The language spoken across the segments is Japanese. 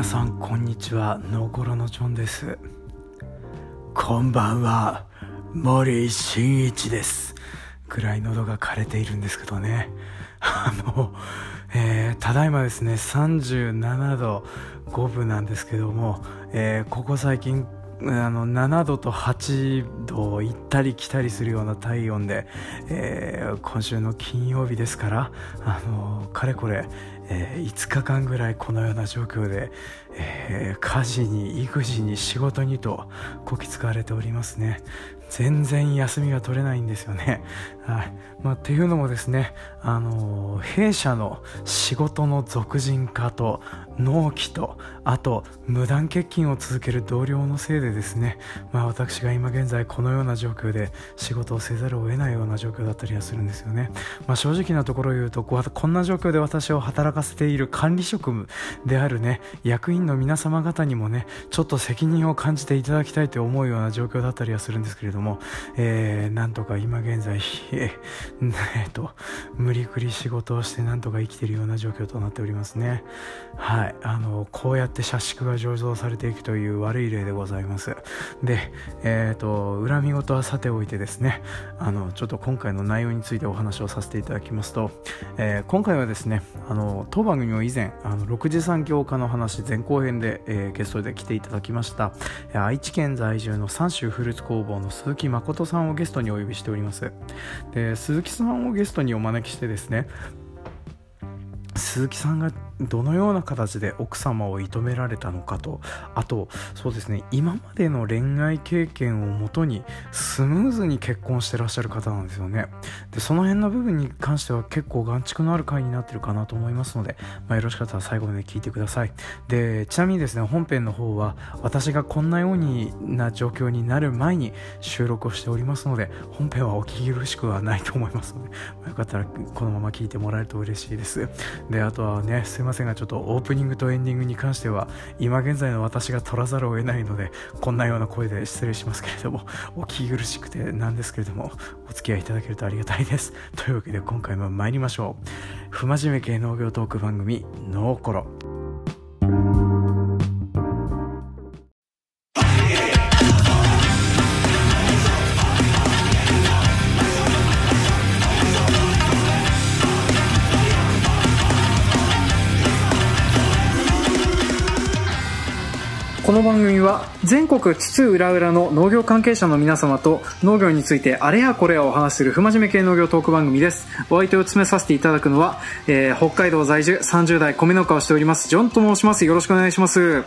皆さんこんにちは。のころのジョンです。こんばんは。森進一です。くらい喉が枯れているんですけどね。あの、えー、ただいまですね37度5分なんですけども、えー、ここ最近あの7度と8度を行ったり来たりするような体温で、えー、今週の金曜日ですからあのかれこれ、えー、5日間ぐらいこのような状況で、えー、家事に育児に仕事にとこき使われておりますね全然休みが取れないんですよね。はい。まあ、っていうのもですね、あの弊社の仕事の俗人化と納期とあと無断欠勤を続ける同僚のせいでですね、まあ、私が今現在このような状況で仕事をせざるを得ないような状況だったりはするんですよね、まあ、正直なところを言うとこんな状況で私を働かせている管理職務であるね役員の皆様方にもねちょっと責任を感じていただきたいと思うような状況だったりはするんですけれども、えー、なんとか今現在、えー、えー、と無理くり仕事をしてなんとか生きているような状況となっておりますね。はい。あのこうやって社畜が醸造されていくという悪い例でございます。でえっ、ー、と恨み事はさておいてですねあのちょっと今回の内容についてお話をさせていただきますと、えー、今回はですねあの当番組を以前あの6次産業化の話前後編で、えー、ゲストで来ていただきました愛知県在住の三州フルーツ工房の鈴木誠さんをゲストにお呼びしております。で鈴木さんをゲストにお招きしてですね鈴木さんがどのような形で奥様を射止められたのかと。あとそうですね今までの恋愛経験をもとにスムーズに結婚してらっしゃる方なんですよね。でその辺の部分に関しては結構眼蓄のある回になってるかなと思いますので、まあ、よろしかったら最後まで聞いてください。でちなみにですね本編の方は私がこんなような状況になる前に収録をしておりますので本編はお聞き苦しくはないと思いますので、まあ、よかったらこのまま聞いてもらえると嬉しいです。であとはねすいませんませんがちょっとオープニングとエンディングに関しては今現在の私が取らざるを得ないのでこんなような声で失礼しますけれどもお聞き苦しくてなんですけれどもお付き合いいただけるとありがたいです。というわけで今回も参りましょう。不真面目系農業トーク番組「ノーコロ」この番組は全国津々浦々の農業関係者の皆様と農業についてあれやこれやお話しする不真面目系農業トーク番組です。お相手を詰めさせていただくのは、えー、北海道在住30代米農家をしておりますジョンと申します。よろしくお願いします。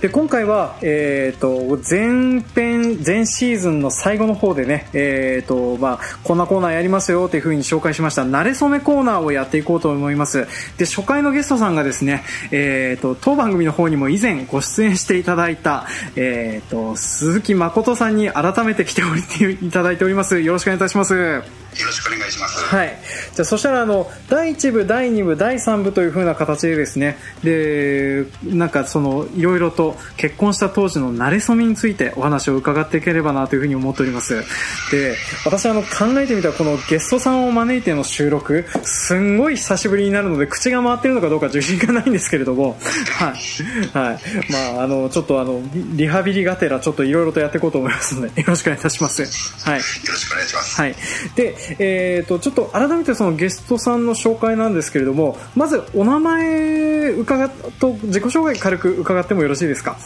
で今回は、えーと、前編前シーズンの最後の方でね、えーとまあ、こんなコーナーやりますよというふうに紹介しました慣れ初めコーナーをやっていこうと思います。で初回のゲストさんがですね、えーと当番組の方にも以前ご出演していただいた、え、ー、と、鈴木誠さんに改めて来ておりて いただいております。よろしくお願いいたします。よろしくお願いします。はい。じゃあ、そしたら、あの、第1部、第2部、第3部というふうな形でですね、で、なんか、その、いろいろと結婚した当時の慣れ初めについてお話を伺っていければなというふうに思っております。で、私、あの、考えてみたら、このゲストさんを招いての収録、すんごい久しぶりになるので、口が回ってるのかどうか自信がないんですけれども、はい。はい。まあ、あの、ちょっとあの、リハビリがてら、ちょっといろいろとやっていこうと思いますので、よろしくお願いいたします。はい。よろしくお願いします。はい。で、えーと、ちょっと改めてそのゲストさんの紹介なんですけれどもまずお名前伺と自己紹介軽く伺ってもよろしいですか？はい。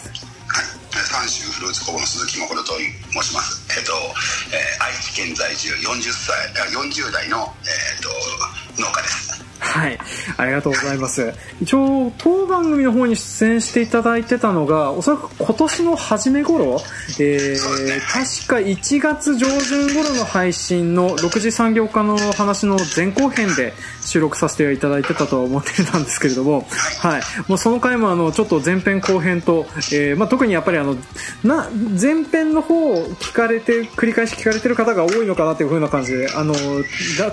三州フルーツ工房の鈴木誠と申します、えーとえー、愛知県在住40歳40代の、えーと農家です。はい。ありがとうございます。一応、当番組の方に出演していただいてたのが、おそらく今年の初め頃、えー、確か1月上旬頃の配信の6次産業化の話の前後編で収録させていただいてたとは思ってたんですけれども、はい。もうその回もあの、ちょっと前編後編と、えー、まあ、特にやっぱりあの、な、前編の方を聞かれて、繰り返し聞かれてる方が多いのかなという風な感じで、あの、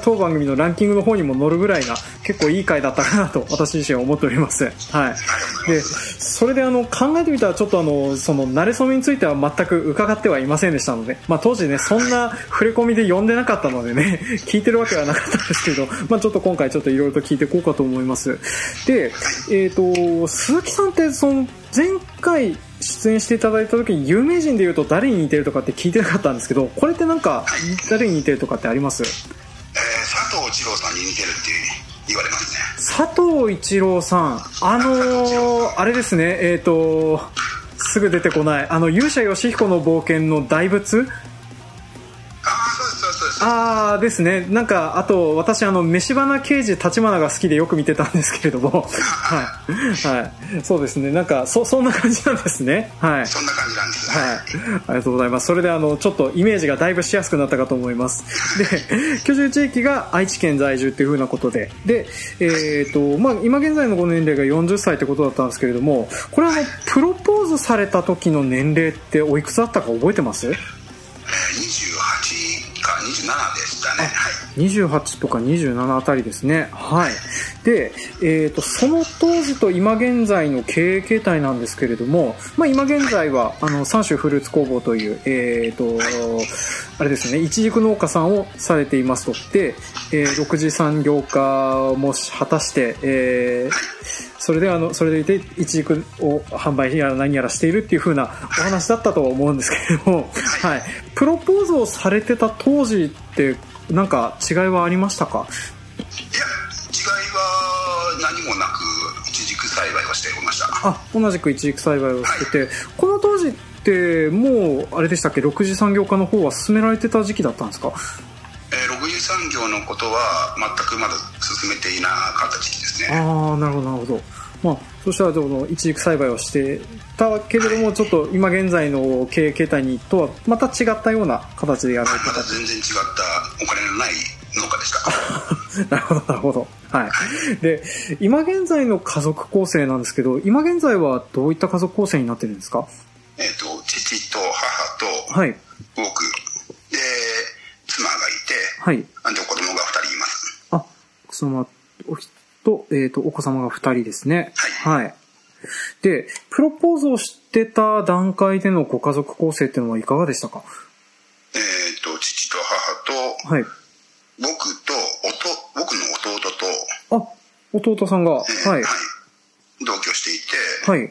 当番組のランキングの方にも載るぐらいな、結構いい回だったかなと 私自身は思っております。はい。で、それであの考えてみたらちょっとあのその慣れ初めについては全く伺ってはいませんでしたので、まあ当時ねそんな触れ込みで読んでなかったのでね 聞いてるわけはなかったんですけど、まあちょっと今回ちょっといろいろと聞いていこうかと思います。で、えっ、ー、と鈴木さんってその前回出演していただいた時に有名人でいうと誰に似てるとかって聞いてなかったんですけどこれってなんか誰に似てるとかってあります、えー、佐藤二郎さんに似てるって言われますね。佐藤一郎さんあのー、あれですねえっ、ー、とすぐ出てこないあの勇者ヨシヒコの冒険の大仏ああですね。なんかあと私あの飯花刑事立花が好きでよく見てたんですけれども。はい、はい、そうですね。なんかそそんな感じなんですね。はい。そんな感じなんですね。はい。ありがとうございます。それであのちょっとイメージがだいぶしやすくなったかと思います。で居住地域が愛知県在住っていうふうなことで。でえっ、ー、とまあ今現在のご年齢が40歳ってことだったんですけれどもこれあのプロポーズされた時の年齢っておいくつだったか覚えてます？28 27でしたね、はい、28とか27あたりですね。はい。で、えーと、その当時と今現在の経営形態なんですけれども、まあ、今現在はあの三種フルーツ工房という、えーとあれですねいちじく農家さんをされていますと。で、えー、6次産業化も果たして、えー、それであのそれでいていちじくを販売やら何やらしているっていう風なお話だったと思うんですけれども、はい、プロポーズをされてた当時ってなんか違いはありましたか？いや違いは何もなくいちじく栽培をしていました。あ同じくいちじく栽培をしてて、はい、この当時ってもうあれでしたっけ？6次産業化の方は進められてた時期だったんですか？えー、6次産業のことは全くまだ進めていなかった時期ですね。ああなるほどなるほど。まあ、そしたらその一軸栽培をしてたけれども、ちょっと今現在の経営形態にとはまた違ったような形でやられてた、また全然違ったお金のない農家でしたなるほどなるほど。はい。で今現在の家族構成なんですけど今現在はどういった家族構成になってるんですか？えっ、と父と母とはい。僕。で妻がいて。はい。で子供が2人います。あそのおと、えっ、ー、と、お子様が二人ですね。はい。はい。で、プロポーズをしてた段階でのご家族構成っていうのはいかがでしたか？えっ、ー、と、父と母と、はい。僕と、おと、僕の弟と、あ、弟さんが、えー、はい。はい。同居していて、はい。えー、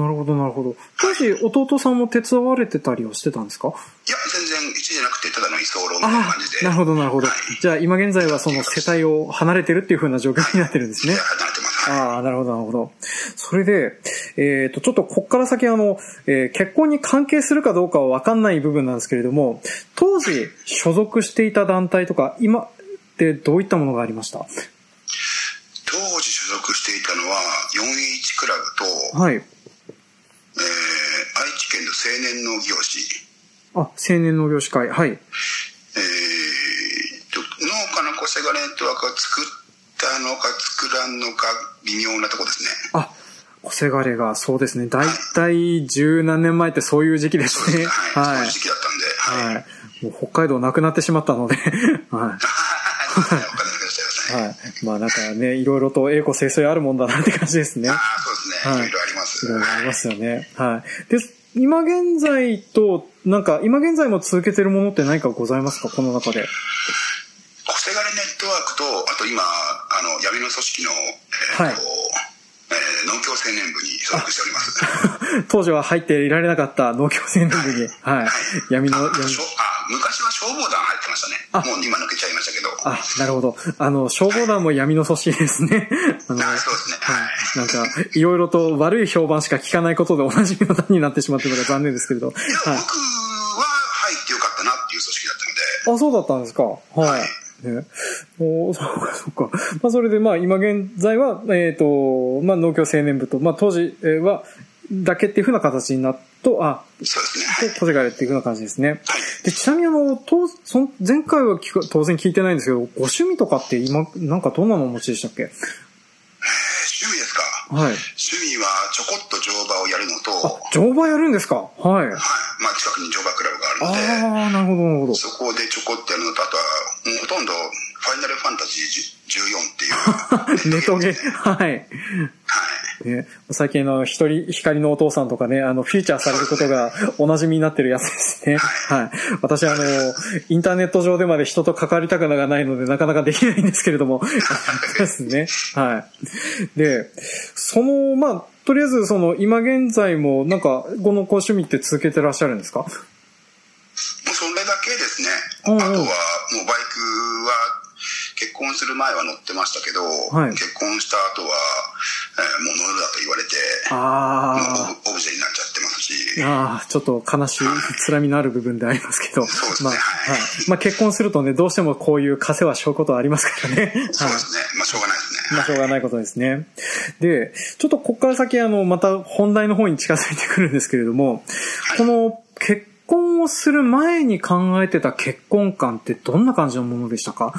なるほど、なるほど。当時、弟さんも手伝われてたりはしてたんですか？いや、全然、一じゃなくて、ただの居候みたいな感じで。なるほど、なるほど。はい、じゃあ、今現在はその世帯を離れてるっていう風な状況になってるんですね。離れてます。ああ、なるほど、なるほど。それで、えっ、ー、と、ちょっとこっから先、あの、えー、結婚に関係するかどうかはわかんない部分なんですけれども、当時、所属していた団体とか、今ってどういったものがありました？当時所属していたのは、4H クラブと、はい。青年農業士。あ、青年農業士会、はい。えー、と、農家の小せがネットワークを作ったのか作らんのか微妙なとこですね。あ、小せがれが、そうですね。大体十何年前ってそういう時期ですね。はい。はい、そういう時期だったんで、はい。はい、もう北海道なくなってしまったので、はい。はい。まあなんかね、いろいろと栄枯盛衰あるもんだなって感じですね。ああ、そうですね。はい。いろいろあります。いろいろありますよね。はい。で、今現在と、なんか、今現在も続けてるものって何かございますか？この中で。コセガレネットワークと、あと今、あの、闇の組織の、えー、はい。えー、農協青年部に所属しております。当時は入っていられなかった農協青年部に、はい。はい、闇の、闇あ、昔は消防団入ってましたね。あもう今抜けちゃいましたけど。あ、なるほど。あの、消防団も闇の組織ですね。あの、そうですね。はい。なんか、いろいろと悪い評判しか聞かないことでおなじみの段になってしまってるのが残念ですけれど。いや、はい、僕は入ってよかったなっていう組織だったので。あ、そうだったんですか。はい。はいね。おそうか、そうか。まあ、それで、まあ、今現在は、えっ、ー、と、まあ、農協青年部と、まあ、当時は、だけっていうふうな形になっと、あ、そうですね。がれっていうふうな感じですね。で、ちなみにあの、と、その、前回は聞く当然聞いてないんですけど、ご趣味とかって今、なんかどんなのお持ちでしたっけ？はい。趣味はちょこっと乗馬をやるのと。あ、乗馬やるんですか？はい。はい。まあ近くに乗馬クラブがあるので。ああ、なるほど、なるほど。そこでちょこっとやるのと、あとは、もうほとんど、ファイナルファンタジー14っていう。ネトゲ。はい。はい。ね、最近の一人、光のお父さんとかね、あの、フィーチャーされることがお馴染みになってるやつですね。はい。私、あの、インターネット上でまで人と関わりたくないので、なかなかできないんですけれども。ですね。はい。で、その、まあ、とりあえず、その、今現在も、なんか、このご趣味って続けてらっしゃるんですか？もうそれだけですね。あとは、もうバイクは、結婚する前は乗ってましたけど、はい、結婚した後は、えー、もう乗るだと言われて、あオブジェになっちゃってますし。ああ、ちょっと悲しい、つらみのある部分でありますけど。そうですね。まあ、はい。まあ結婚するとね、どうしてもこういう枷はしょうことはありますからね。そうですね。まあしょうがないですね。まあしょうがないことですね。で、ちょっとここから先、あの、また本題の方に近づいてくるんですけれども、はい、この結婚をする前に考えてた結婚観ってどんな感じのものでしたか？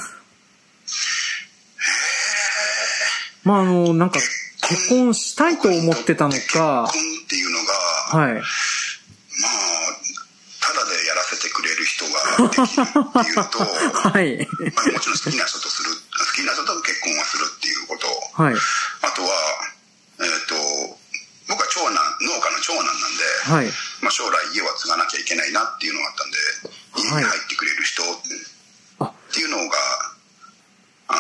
まああの、なんか、結婚したいと思ってたのか。結婚っていうのが、はい。まあ、ただでやらせてくれる人ができるっていうと、はい。まあ、もちろん好きな人とする、好きな人と結婚はするっていうこと。はい。あとは、えっ、ー、と、僕は長男、農家の長男なんで、はい。まあ将来家は継がなきゃいけないなっていうのがあったんで、家に入ってくれる人っていうのが、あの、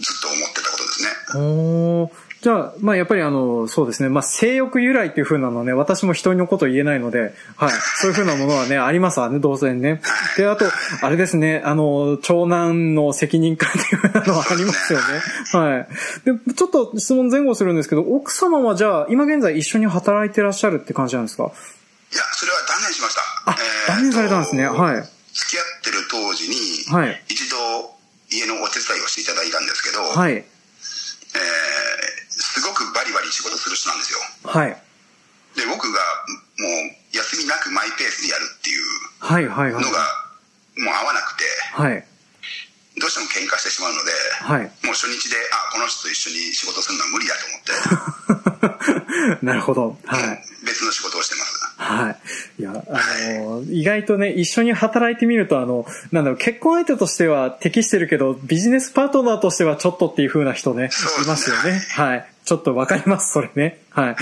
ずっと思ってたことですね。おじゃあ、まあやっぱりあの、そうですね。まあ性欲由来っていう風なのはね、私も人のこと言えないので、はい。そういう風なものはね、ありますわね、当然ね。で、あと、あれですね、あの、長男の責任感っていう風なのはありますよね。はい。で、ちょっと質問前後するんですけど、奥様はじゃあ、今現在一緒に働いてらっしゃるって感じなんですか？いや、それは断念しました。あ、えー、断念されたんですね。はい。付き合ってる当時に、はい。一度、家のお手伝いをしていただいたんですけど、はい、えー、すごくバリバリ仕事する人なんですよ。はい。で、僕がもう休みなくマイペースでやるっていうのが、もう合わなくて、はい。どうしても喧嘩してしまうので、はい、もう初日で、あ、この人と一緒に仕事するのは無理だと思って。なるほど。はい。別の仕事をしてます。はい。いや、あの、意外とね、一緒に働いてみると、あの、なんだろう、結婚相手としては適してるけど、ビジネスパートナーとしてはちょっとっていう風な人ね、いますよね。はい。ちょっとわかります、それね。はい。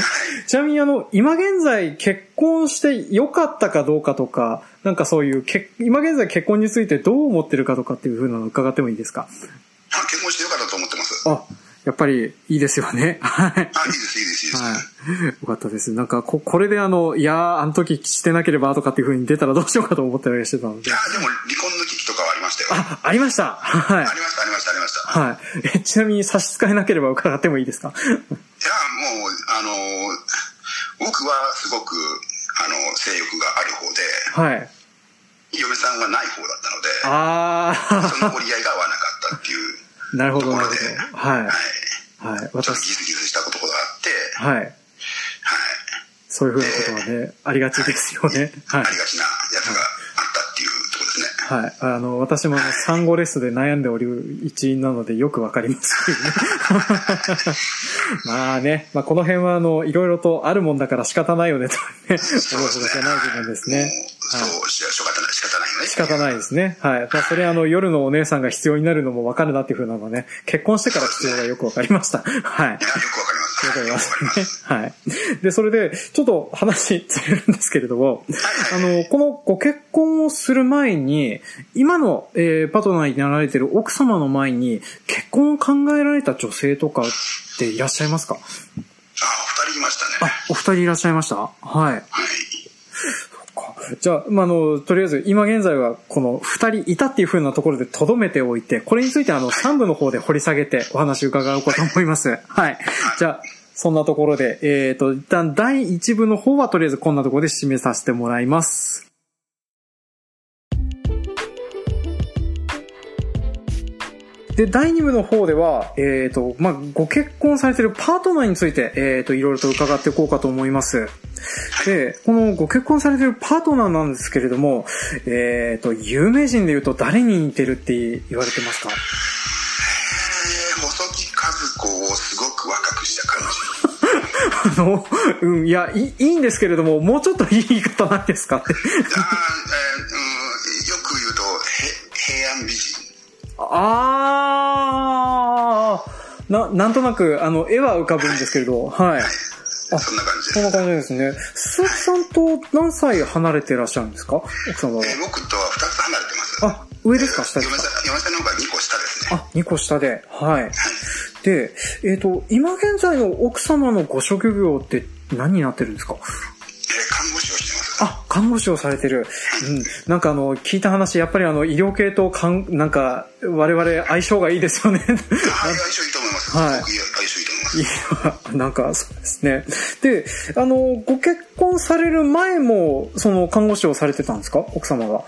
ちなみにあの、今現在結婚して良かったかどうかとか、なんかそういう、今現在結婚についてどう思ってるかとかっていう風なの伺ってもいいですか？結婚して良かったと思ってます。あ、やっぱりいいですよね。はい。あ、いいです、いいです、いいです。はい。よかったです。なんか、こ、これであの、いやあの時してなければとかっていう風に出たらどうしようかと思ったりしてたので。いやでも離婚の危機とかはありましたよ。あ、ありました。はい。ありました、ありました、ありました。はい。え、ちなみに差し支えなければ伺ってもいいですか？いや、もう、あの、僕はすごく、あの、性欲がある方で、はい。嫁さんはない方だったので、ああ。その折り合いが合わなかったっていう。なるほど、なるほど。はい。はい。はい。私。ギスギスしたことがあって、はい。はい。そういうふうなことはね、ありがちですよね。はい。ありがちなやつがあったっていうところですね。はい。あの、私も産後レスで悩んでおる一員なのでよくわかりますけどね。まあね、まあこの辺はあの、いろいろとあるもんだから仕方ないよねとね、思うことじゃない部分ですね。そう、仕方ないですね。はい。まあ、それあの、夜のお姉さんが必要になるのもわかるなっていうふうなのはね、結婚してから必要がよくわかりました。はい。いや、よくわかります。わかりますね。はい。で、それで、ちょっと話ずれるんですけれども、あの、このご結婚をする前に、今の、えー、パートナーになられてる奥様の前に、結婚を考えられた女性とかっていらっしゃいますか？あ、お二人いましたね。あ、お二人いらっしゃいました？はい。はい。じゃあ、まあ、あの、とりあえず、今現在は、この二人いたっていう風なところで留めておいて、これについてあの、三部の方で掘り下げてお話伺おうかと思います。はい。じゃあ、そんなところで、えっ、ー、と、一旦第一部の方はとりあえずこんなところで締めさせてもらいます。で、第2部の方では、えっ、ー、と、まあ、ご結婚されているパートナーについて、えっ、ー、と、いろいろと伺っていこうかと思います。で、このご結婚されているパートナーなんですけれども、えっ、ー、と、有名人で言うと誰に似てるって言われてますか？えー、細木和子をすごく若くした感じ。あの、うん、いやい、いいんですけれども、もうちょっといい言い方ないですか？って。あ、えー、あー、な、なんとなく、あの、絵は浮かぶんですけれど、はい。はい、あ、そんな感じです。そんな感じですね。鈴木さんと何歳離れてらっしゃるんですか？奥様は。えー、僕とは2つ離れてます。あ、上ですか？下ですか？嫁さんの方が2個下ですね。あ、2個下で。はい。はい、で、えっ、ー、と、今現在の奥様のご職業って何になってるんですか？看護師をされてる。うん。なんかあの、聞いた話、やっぱりあの、医療系とかん、なんか、我々相性がいいですよね。はい、相性いいと思います。はい。相性いいと思います。いや、なんか、そうですね。で、あの、ご結婚される前も、その、看護師をされてたんですか？奥様が。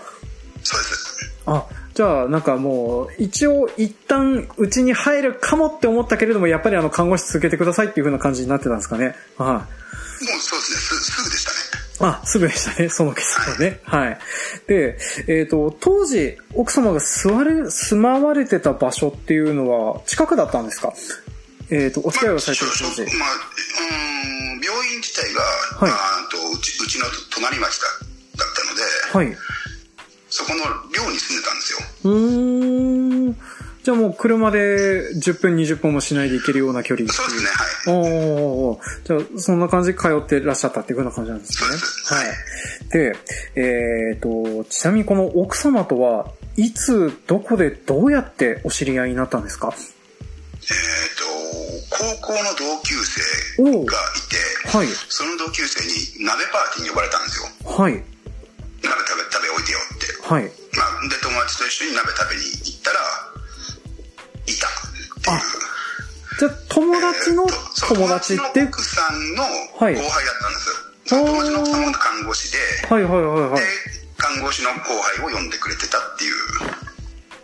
そうです。あ、じゃあ、なんかもう、一応、一旦、うちに入るかもって思ったけれども、やっぱりあの、看護師続けてくださいっていう風な感じになってたんですかね。はい。もうそうですね、すすぐ。あ、すぐでしたね、その結果ね。はい。で、えっ、ー、と、当時、奥様が座れ、住まわれてた場所っていうのは、近くだったんですか？えっ、ー、と、お付き合いをされてる当時。まあ、うん、病院自体が、はい、あとうちうちの隣町だだったので、はい。そこの寮に住んでたんですよ。うん。じゃあもう車で10分20分もしないで行けるような距離そうですね、はい。おおじゃあそんな感じで通ってらっしゃったっていうふうな感じなんですね。はい。で、えっ、ー、と、ちなみにこの奥様とはいつ、どこでどうやってお知り合いになったんですか？えっ、ー、と、高校の同級生がいて、はい、その同級生に鍋パーティーに呼ばれたんですよ。はい。鍋食べ、食べおいでよって。はい。まあ、で、友達と一緒に鍋食べに行ったら、あじゃあ友達の友達って、奥さんの後輩だったんですよ、はい、友達の奥さんも看護師ではいはいはいはい。で看護師の後輩を呼んでくれてたっていう。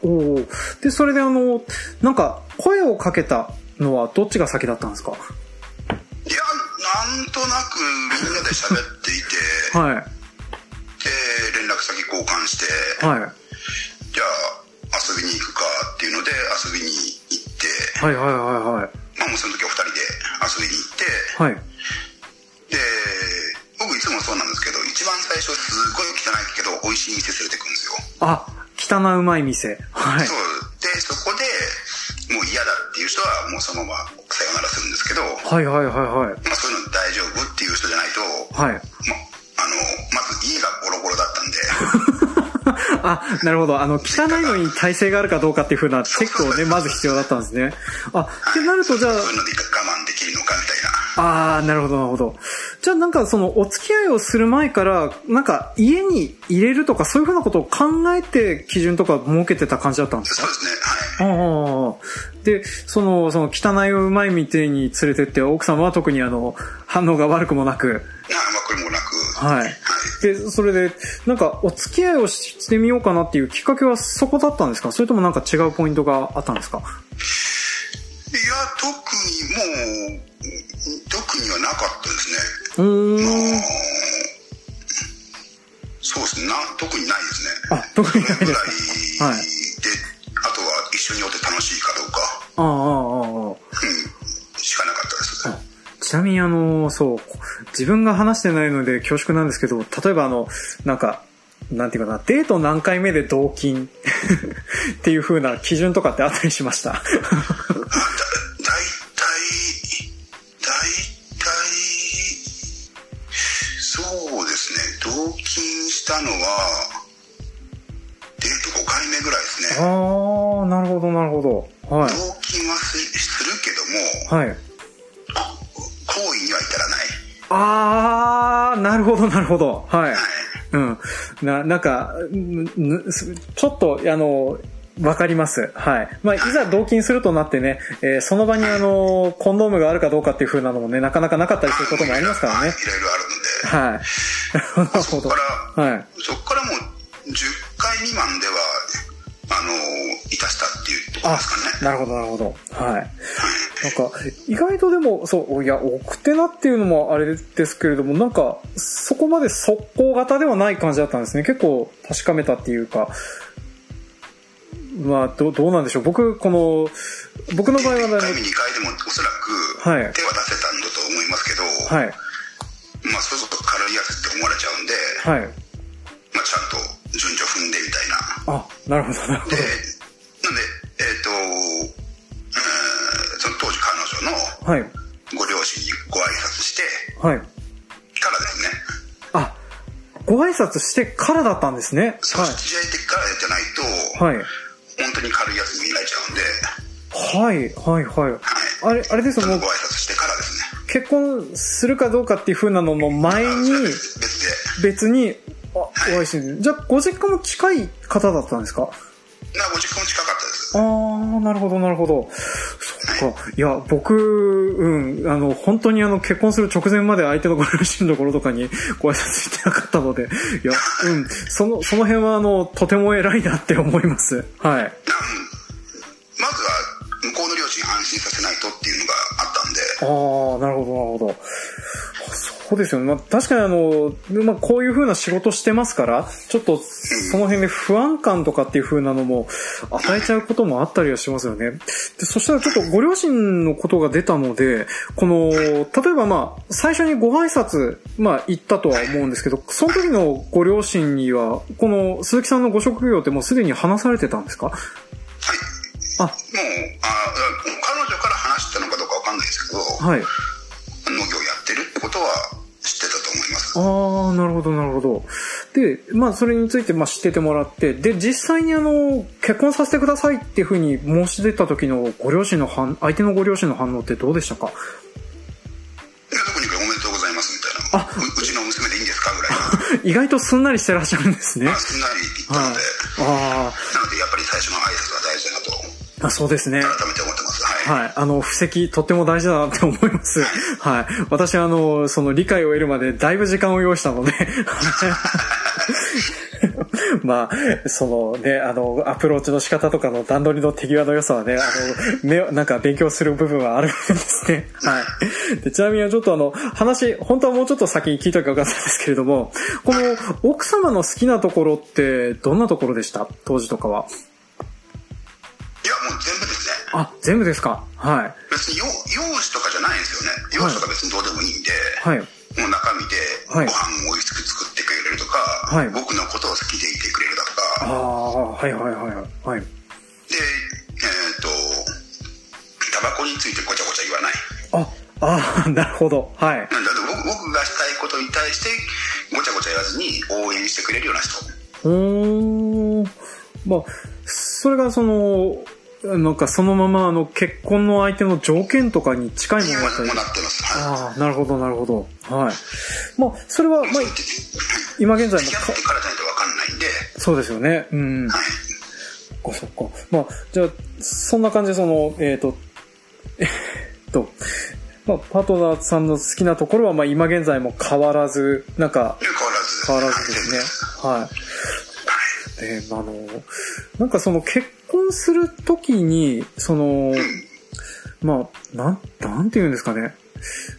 おおでそれであのなんか声をかけたのはどっちが先だったんですか？いやなんとなくみんなで喋っていて はい。で連絡先交換してはい。じゃあ遊びに行くかっていうので遊びにはいはいはいはい。まあもうその時お二人で遊びに行ってはい。で僕いつもそうなんですけど一番最初すごい汚いけど美味しい店連れてくんですよ。あ汚うまい店。はい。そう。でそこでもう嫌だっていう人はもうそのままさよならするんですけどはいはいはいはい。まあそういうの大丈夫っていう人じゃないとはい。まあのまず家がボロボロだったんで あ、なるほど。あの、汚いのに耐性があるかどうかっていうふうなチェックをね、まず必要だったんですね。あ、ってなるとじゃあ。そういうので我慢できるのかみたいな。ああ、なるほど、なるほど。じゃあなんかそのお付き合いをする前から、なんか家に入れるとかそういうふうなことを考えて基準とか設けてた感じだったんですか？そうですね、はい。で、その、その汚いうまい店に連れてって奥様は特にあの、反応が悪くもなく。あ悪くもなく。はい。で、それで、なんか、お付き合いをしてみようかなっていうきっかけはそこだったんですか？それともなんか違うポイントがあったんですか？いや、特にもう、特にはなかったですね。そうですねな。特にないですね。あ、特にないですか？はい。で、あとは一緒におって楽しいかどうか。ああ、ああ、ああ。うん。しかなかったです。ちなみにあの、そう、自分が話してないので恐縮なんですけど、例えばあの、なんか、なんていうかな、デート何回目で同金？っていう風な基準とかってあったりしました？金したのは、デート5回目ぐらいですね。ああ、なるほど、なるほど。はい。同金はすするけども、はい。行為には至らない。あー、なるほど、なるほど。はい。うん。な、なんか、ちょっと、あの、わかります。はい。まあ、いざ同金するとなってね、えー、その場にあの、コンドームがあるかどうかっていう風なのもね、なかなかなかったりすることもありますからね。いろいろあるんで。はい。なるほど。そこから、はい。そこからもう、10回未満では、あの、いたしたっていうところですかね。なるほど、なるほど。はい。なんか、意外とでも、そう、いや、奥手なっていうのもあれですけれども、なんか、そこまで速攻型ではない感じだったんですね。結構確かめたっていうか、まあ、どどうなんでしょう。僕、この、僕の場合はね。1回目、2回でもおそらく、手は出せたんだと思いますけど、はい。まあ、そうすると軽いやつって思われちゃうんで、はい。まあ、ちゃんと順序踏んでみたいな。あ、なるほど、なるほど。で、なんで、えっ、ー、と、その当時はい、ご両親にご挨拶して、はい、からですね。あ、ご挨拶してからだったんですね。そう、はい、試合的からじゃないと、はい、本当に軽いやつに見られちゃうんで。はい、はい、はい。はい、あれ、あれですもう。ご挨拶してからですね。結婚するかどうかっていうふうなのの前に、別に、あ、お会いしてる。じゃあ、ご実家も近い方だったんですか？な、ご実家も近かったです。ああ、なるほど、なるほど。そっか。いや、僕、うん、あの、本当にあの、結婚する直前まで相手のご両親のところとかにご挨拶してなかったので、いや、うん、その、その辺はあの、とても偉いなって思います。はい。まずは、向こうの両親安心させないとっていうのがあったんで。ああ、なるほど、なるほど。そうですよね。まあ、確かにあの、まあ、こういう風な仕事してますから、ちょっとその辺で不安感とかっていう風なのも与えちゃうこともあったりはしますよね。でそしたらちょっとご両親のことが出たので、この、例えばまあ、最初にご挨拶、まあ、行ったとは思うんですけど、その時のご両親には、この鈴木さんのご職業ってもうすでに話されてたんですか？はい。あ、もう、あ彼女から話したのかどうかわかんないですけど、はい。農業やってるってことはああ、なるほど、なるほど。で、まあ、それについて、まあ、知っててもらって、で、実際にあの、結婚させてくださいっていうふうに申し出た時のご両親の反、相手のご両親の反応ってどうでしたか？いや、特におめでとうございますみたいな。あうちの娘でいいんですかぐらい 意外とすんなりしてらっしゃるんですね。あすんなり言ったので。ああ。なので、やっぱり最初の挨拶。あ、そうですね。改めて思ってます。はい。あの、布石とっても大事だなって思います。はい。私はあの、その理解を得るまでだいぶ時間を要したので まあ、そのね、あの、アプローチの仕方とかの段取りの手際の良さはね、あの、目、なんか勉強する部分はあるんですね。はい。でちなみにちょっとあの、話、本当はもうちょっと先に聞いといたかよかったんですけれども、この奥様の好きなところってどんなところでした？当時とかは。いや、もう全部ですね。あ、全部ですか？はい。別に容姿とかじゃないんですよね。容姿とか別にどうでもいいんで、はい。もう中身でご飯を美味しく作ってくれるとか、はい、僕のことを好きでいてくれるだとか。ああ、はいはいはいはい。で、えっ、ー、と、タバコについてごちゃごちゃ言わない。あ、ああ、なるほど。はい。なんだ僕僕がしたいことに対してごちゃごちゃ言わずに応援してくれるような人。うん。まあ、それがその、なんかそのままあの結婚の相手の条件とかに近いものだったり。ああ、なるほど、なるほど。はい。まあ、それは、まあ、今現在も。そうですよね。うん。はい。そっか、そっか。まあ、じゃあ、そんな感じでその、えっ、ー、と、えっと、まあ、パートナーさんの好きなところは、まあ、今現在も変わらず、なんか、変わらずですね。はい。で、あの、なんかその結婚するときに、その、まあ、なん、なんて言うんですかね。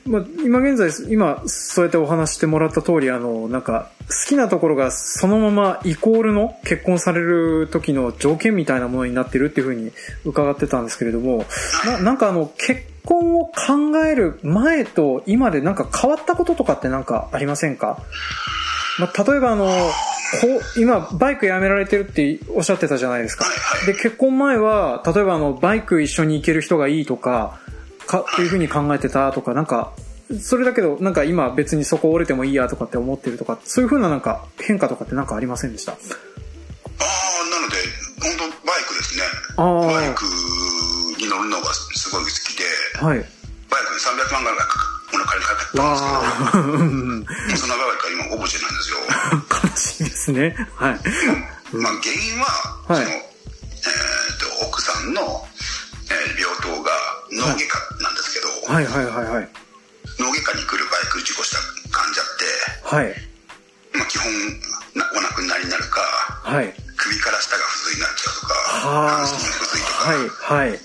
まあ、今現在、今、そうやってお話してもらった通り、あの、なんか、好きなところがそのままイコールの結婚される時の条件みたいなものになってるっていうふうに伺ってたんですけれども、ななんかあの、結婚を考える前と今でなんか変わったこととかってなんかありませんか？まあ、例えばあの、今、バイクやめられてるっておっしゃってたじゃないですか。で、結婚前は、例えばあの、バイク一緒に行ける人がいいとか、か、っていうふうに考えてたとか、なんか、それだけど、なんか今別にそこ折れてもいいやとかって思ってるとか、そういうふうななんか変化とかってなんかありませんでした？ああ、なので、本当バイクですね。バイクに乗るのがすごい好きで、はい。バイクに300万ぐらいかかお腹にかかったんですけど、その場合から今オブジェなんですよ。悲しいですね。はい。まあ原因は、はい、その、えっ、と、奥さんの、えー、病棟が脳外科なんですけど、はい、はいはいはいはい脳外科に来るバイク事故した患者って、はい。まあ基本な、お亡くなりになるか、はい。首から下が不随になっちゃうとか、半身不随とか、はい、はい。っ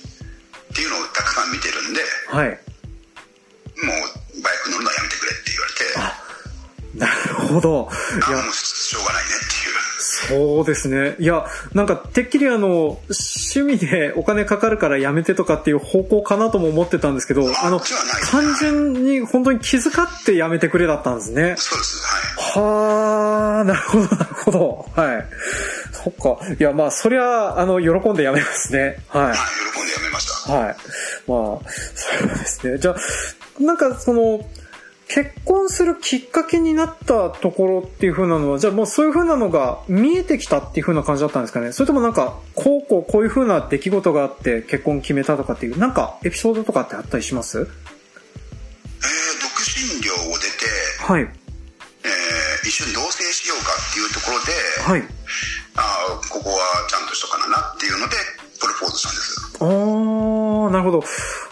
ていうのをたくさん見てるんで、はい。もうバイク乗るのはやめてくれって言われて。なるほど。いや、もうしょうがないねっていう。そうですね。いや、なんか、てっきりあの、趣味でお金かかるからやめてとかっていう方向かなとも思ってたんですけど、あの、単純に本当に気遣ってやめてくれだったんですね。そうです、はい。はあ、なるほど、なるほど。はい。そっか。いや、まあ、そりゃ、あの、喜んでやめますね。はい。喜んでやめました。はい。まあ、そうですね。じゃあ、なんかその、結婚するきっかけになったところっていう風なのは、じゃあもうそういう風なのが見えてきたっていう風な感じだったんですかねそれともなんか、こうこうこういう風な出来事があって結婚決めたとかっていう、なんかエピソードとかってあったりします？えー、独身寮を出て、はい。えー、一緒に同棲しようかっていうところで、はい。ああ、ここはちゃんとしとかななっていうので、プロポーズしたんです。ああ、なるほど。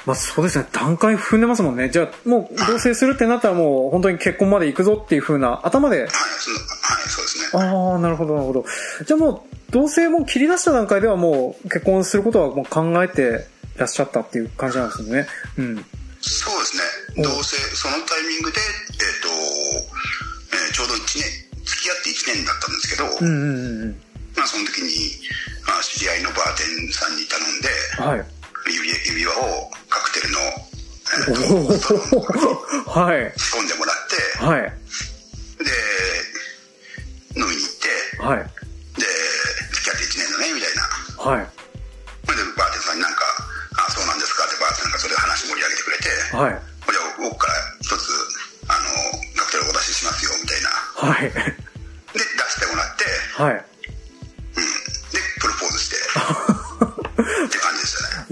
まあそうですね。段階踏んでますもんね。じゃあもう同棲するってなったらもう本当に結婚まで行くぞっていうふうな頭で。はい、そはい、そうですね。ああ、なるほど、なるほど。じゃあもう同棲も切り出した段階ではもう結婚することはもう考えてらっしゃったっていう感じなんですよね。うん。そうですね。同棲、そのタイミングで、えっ、ー、と、えー、ちょうど1年、付き合って1年だったんですけど、うんうんうん。まあその時に、まあ知り合いのバーテンさんに頼んで、はい。指指輪をカクテルの、はい。仕込んでもらって、はい。で、飲みに行って、はい。で、付き合って1年だね、みたいな。はい。で、バーテンさんになんか、あ、そうなんですか？ってバーテンさんがそれで話盛り上げてくれて、はい。じゃあ僕から一つ、あの、カクテルお出ししますよ、みたいな。はい。で、出してもらって、はい。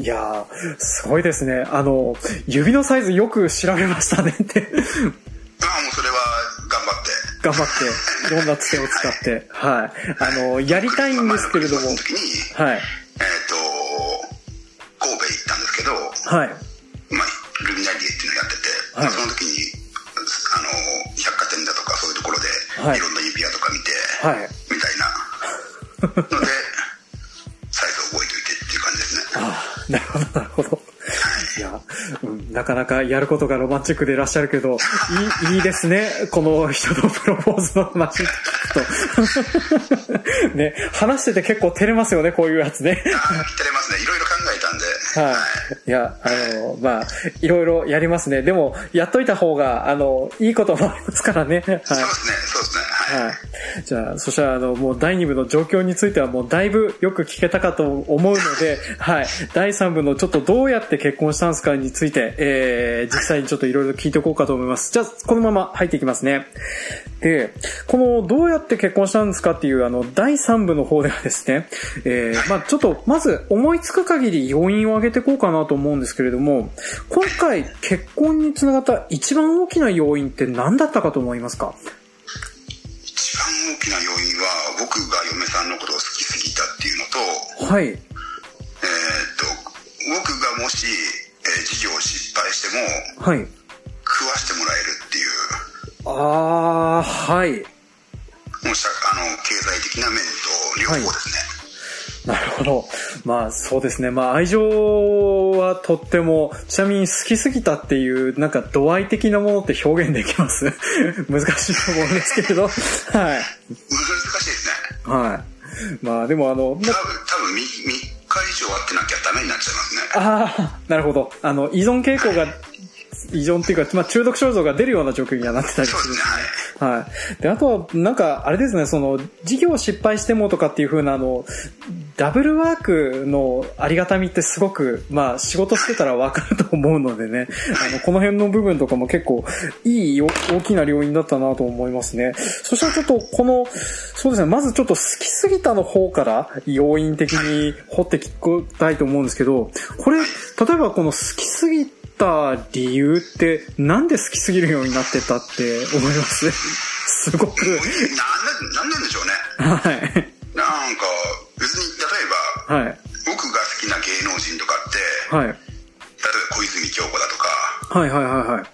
いやすごいですね。あの、指のサイズよく調べましたねってああ、もうそれは頑張って。頑張って、いろんなつてを使って、はい。あの、やりたいんですけれども、はい。えっ、ー、と、神戸行ったんですけど、はい。まあ、ルミナリエっていうのをやってて、はい、そのなかなかやることがロマンチックでいらっしゃるけど、いい、いいですね。この人のプロポーズの話聞くと。ね、話してて結構照れますよね、こういうやつね。照れますね。いろいろ考えたんで。はい。いや、あの、まあ、いろいろやりますね。でも、やっといた方が、あの、いいこともありますからね。はい。そうですね、そうですね。はい。じゃあ、そしたら、あの、もう第2部の状況についてはもうだいぶよく聞けたかと思うので、はい。第3部のちょっとどうやって結婚したんですかについて、えー、実際にちょっといろいろ聞いておこうかと思います。じゃあ、このまま入っていきますね。で、この、どうやって結婚したんですかっていう、あの、第3部の方ではですね、えー、まあちょっと、まず思いつく限り要因を挙げていこうかなと思うんですけれども、今回結婚につながった一番大きな要因って何だったかと思いますか？一番大きな要因は僕が嫁さんのことを好きすぎたっていうのとはい。えっ、と僕がもし、えー、事業を失敗してもはい。食わしてもらえるっていう。ああはい。もうあの経済的な面と両方ですね、はいなるほど。まあそうですね。まあ愛情はとっても、ちなみに好きすぎたっていう、なんか度合い的なものって表現できます？難しいと思うんですけれど。はい。難しいですね。はい。まあでもあの、多分、多分 3, 3日以上会ってなきゃダメになっちゃいますね。ああ、なるほど。あの、依存傾向が異常っていうか、まあ、中毒症状が出るような状況にはなってたりする。はい。で、あとは、なんか、あれですね、その、事業失敗してもとかっていう風な、あの、ダブルワークのありがたみってすごく、まあ、仕事してたらわかると思うのでね、あの、この辺の部分とかも結構、いい大きな要因だったなと思いますね。そしたらちょっと、この、そうですね、まずちょっと好きすぎたの方から要因的に掘って聞きたいと思うんですけど、これ、例えばこの好きすぎた理由ってなんで好きすぎるようになってたって思います？すごく。なんで、なんででしょうね。はい。なんか、別に、例えば、はい、僕が好きな芸能人とかって、はい。例えば小泉京子だとか、はいはいはいはい。なんか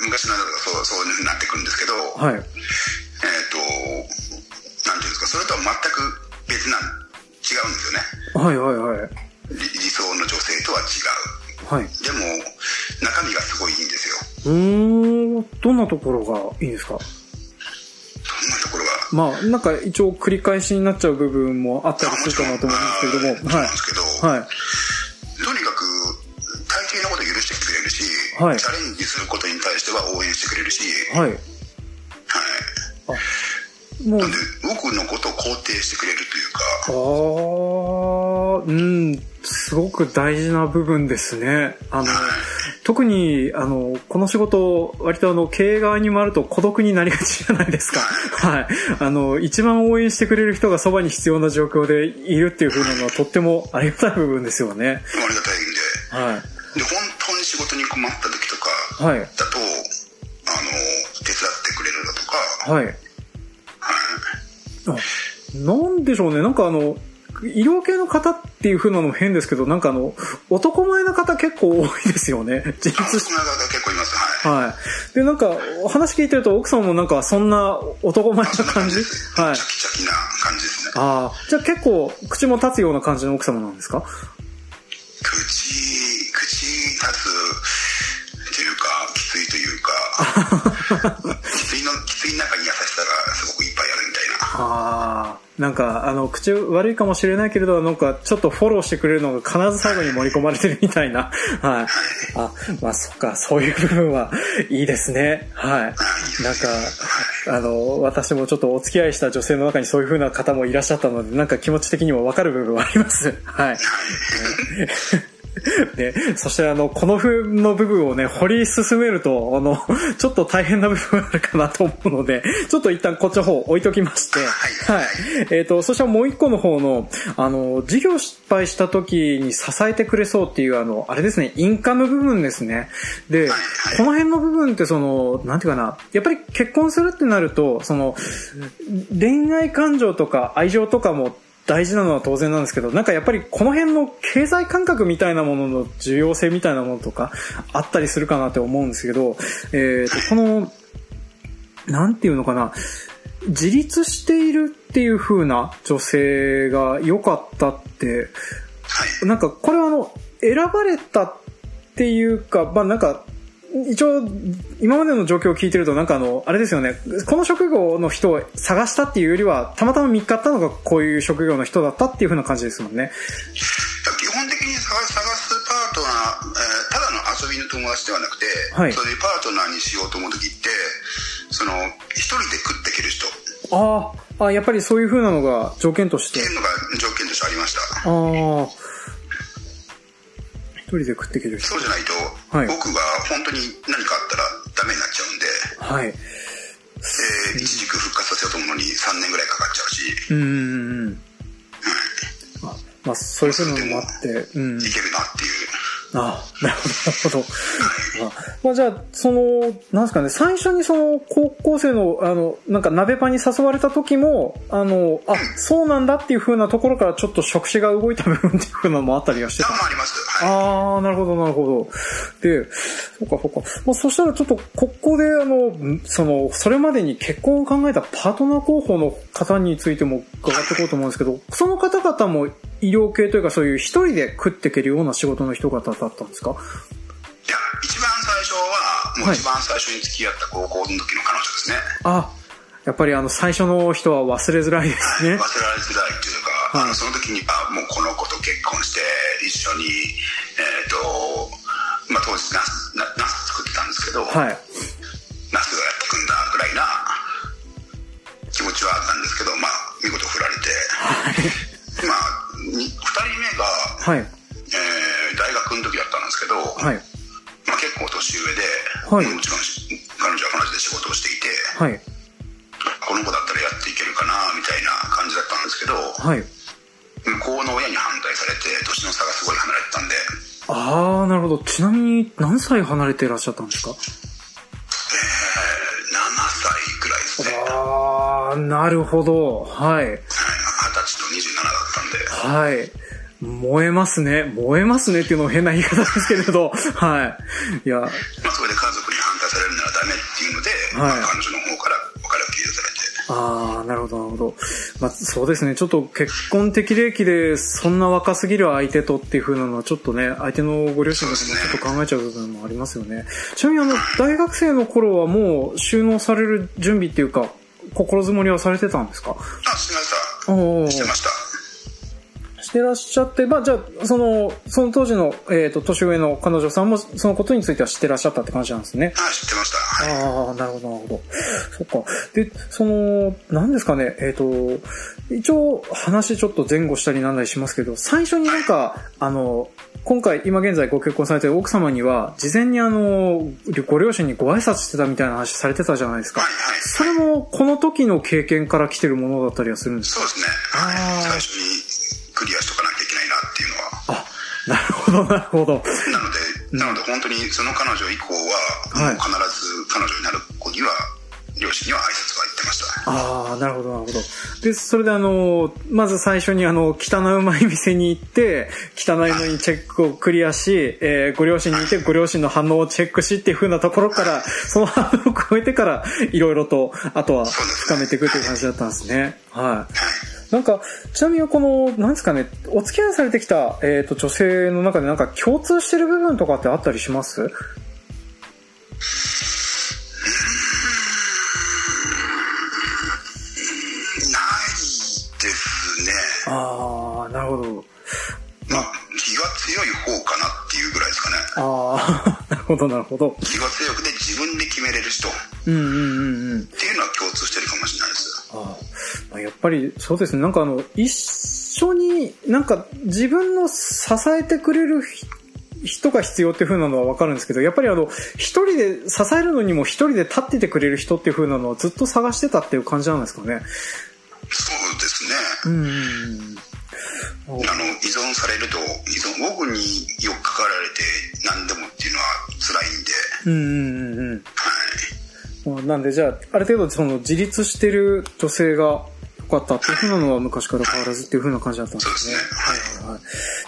昔のそう、そういうふうになってくるんですけど、はい。えっ、と、なんていうんですか、それとは全く別なん、違うんですよね。はいはいはい。理想の女性とは違う。はい、でも中身がすごいいいんですよ。うん。どんなところがいいんですか？どんなところが？まあなんか一応繰り返しになっちゃう部分もあったりするかなと思うんですけども。はい。はい。とにかく大抵のこと許してくれるし、はい、チャレンジすることに対しては応援してくれるしはい。はい。もうなんで僕のことを肯定してくれるああうんすごく大事な部分ですね。あの、特に、あの、この仕事、割とあの、経営側に回ると孤独になりがちじゃないですか。はい。あの、一番応援してくれる人がそばに必要な状況でいるっていうふうなのはとってもありがたい部分ですよね。ありがたいんで。はい。で、本当に仕事に困った時とか、はい。だと、あの、手伝ってくれるだとか、はい。はい。あ、なんでしょうね。なんかあの、医療系の方っていう風なのも変ですけど、なんかあの、男前な方結構多いですよね。自立し結構います。はい。はい。で、なんか、話聞いてると奥さんもなんかそんな男前な感じ？はい。チャキチャキな感じですね。ああ。じゃあ結構、口も立つような感じの奥様なんですか？口、口立つっていうか、きついというか、きついの、きつい中に優なんか、あの、口悪いかもしれないけれど、なんか、ちょっとフォローしてくれるのが必ず最後に盛り込まれてるみたいな。はい。あ、まあ、そっか、そういう部分はいいですね。はい。なんか、あの、私もちょっとお付き合いした女性の中にそういう風な方もいらっしゃったので、なんか気持ち的にもわかる部分はあります。はい。で、そしてあの、この風の部分をね、掘り進めると、あの、ちょっと大変な部分があるかなと思うので、ちょっと一旦こっちの方置いときまして、はい。えっ、ー、と、そしてもう一個の方の、あの、事業失敗した時に支えてくれそうっていう、あの、あれですね、インカム部分ですね。で、この辺の部分ってその、なんていうかな、やっぱり結婚するってなると、その、恋愛感情とか愛情とかも大事なのは当然なんですけど、なんかやっぱりこの辺の経済感覚みたいなものの重要性みたいなものとかあったりするかなって思うんですけど、えっ、ー、と、この、なんていうのかな、自立しているっていう風な女性が良かったって、なんかこれはあの、選ばれたっていうか、まあなんか、一応、今までの状況を聞いてると、なんかあの、あれですよね、この職業の人を探したっていうよりは、たまたま見つかったのがこういう職業の人だったっていうふうな感じですもんね。基本的に探すパートナー、えー、ただの遊びの友達ではなくて、はい、そういうパートナーにしようと思う時って、その、一人で食っていける人。ああ、やっぱりそういうふうなのが条件として。っていうのが条件としてありました。ああ。人で食っていけるそうじゃないと、はい、僕が本当に何かあったらダメになっちゃうんで、はい。で、一軸復活させようと思うのに3年ぐらいかかっちゃうし、うん。うん。まあ、そういうふうのもあって、うん。いけるなっていう。ああ、なるほど、なるほど。まあ、じゃあ、その、なんですかね、最初にその、高校生の、あの、なんか、鍋パンに誘われた時も、あの、あ、そうなんだっていうふうなところからちょっと触手が動いた部分っていうふうなのもあったりはしてた。あります。はい、ああ、なるほど、なるほど。で、そうか、そうか。まあ、そしたらちょっと、ここで、あの、その、それまでに結婚を考えたパートナー候補の方についても伺っていこうと思うんですけど、その方々も医療系というかそういう一人で食っていけるような仕事の人方だったんですか？いや、一番最初は、もう一番最初に付き合った高校の時の彼女ですね。あ、やっぱりあの最初の人は忘れづらいですね。忘れられづらいというか、はい、あのその時に、あ、もうこの子と結婚して一緒に、えっ、ー、と、まあ当時ナス、ナス作ってたんですけど、はい。ナスがやってくんだぐらいな気持ちはあったんですけど、まあ見事振られて、はい。まあ2人目が、はい、えー、大学の時だったんですけど、はい。まあ、結構年上で、はい、もちろん彼女は彼女で仕事をしていて、はい、この子だったらやっていけるかなみたいな感じだったんですけど、はい、向こうの親に反対されて年の差がすごい離れてたんで。ああなるほど。ちなみに何歳離れていらっしゃったんですか？えー、7歳ぐらいですね。ああなるほど。はい。はい。燃えますね。燃えますねっていうのも変な言い方ですけれど、はい。いや。まあ、それで家族に反対されるならダメっていうので、はい、まあ、彼女の方から別れを切り出されて。ああ、なるほど、なるほど。まあ、そうですね。ちょっと結婚適齢期でそんな若すぎる相手とっていうふうなのはちょっとね、相手のご両親とかもちょっと考えちゃう部分もありますよね。ちなみにあの、大学生の頃はもう収納される準備っていうか、心づもりはされてたんですか？あ、してました。おしてました。てらっしゃって、まあじゃあ、その、その当時の、えっ、ー、と、年上の彼女さんもそのことについては知ってらっしゃったって感じなんですね。あ、知ってました。はい、ああ、なるほど、なるほど。そっか。で、その、何ですかね、えっ、ー、と、一応話ちょっと前後したりなんだりしますけど、最初になんか、あの、今回、今現在ご結婚されてる奥様には、事前にあの、ご両親にご挨拶してたみたいな話されてたじゃないですか。はいはい、それも、この時の経験から来てるものだったりはするんですか？そうですね。あ最初にクリアしとかなきゃいけないなっていうのは。あ、なるほど、なるほど。なので、なので本当にその彼女以降は、必ず彼女になる子には、両親には挨拶は言ってました。ああ、なるほど、なるほど。で、それであの、まず最初にあの、汚うまい店に行って、汚いのにチェックをクリアし、えー、ご両親にいて、ご両親の反応をチェックしっていう風なところから、その反応を超えてから、いろいろと、あとは深めていくという感じだったんですね。はい。なんか、ちなみにこの、なんですかね、お付き合いされてきた、えっ、ー、と、女性の中でなんか共通してる部分とかってあったりします？ああ、なるほど。まあ、気が強い方かなっていうぐらいですかね。ああ、なるほど、なるほど。気が強くて自分で決めれる人。うんうんうんうん。っていうのは共通してるかもしれないぱり、そうですね。なんかあの、一緒に、なんか自分の支えてくれる人が必要っていう風なのはわかるんですけど、やっぱりあの、一人で支えるのにも一人で立っててくれる人っていう風なのはずっと探してたっていう感じなんですかね。そうですね。うん。あの、依存されると、依存、僕によくかかられて何でもっていうのは辛いんで。うんうんうん。はい。なんで、じゃあ、ある程度その自立してる女性が良かったっていうふうなのは昔から変わらずっていうふうな感じだったんですね。はいはいは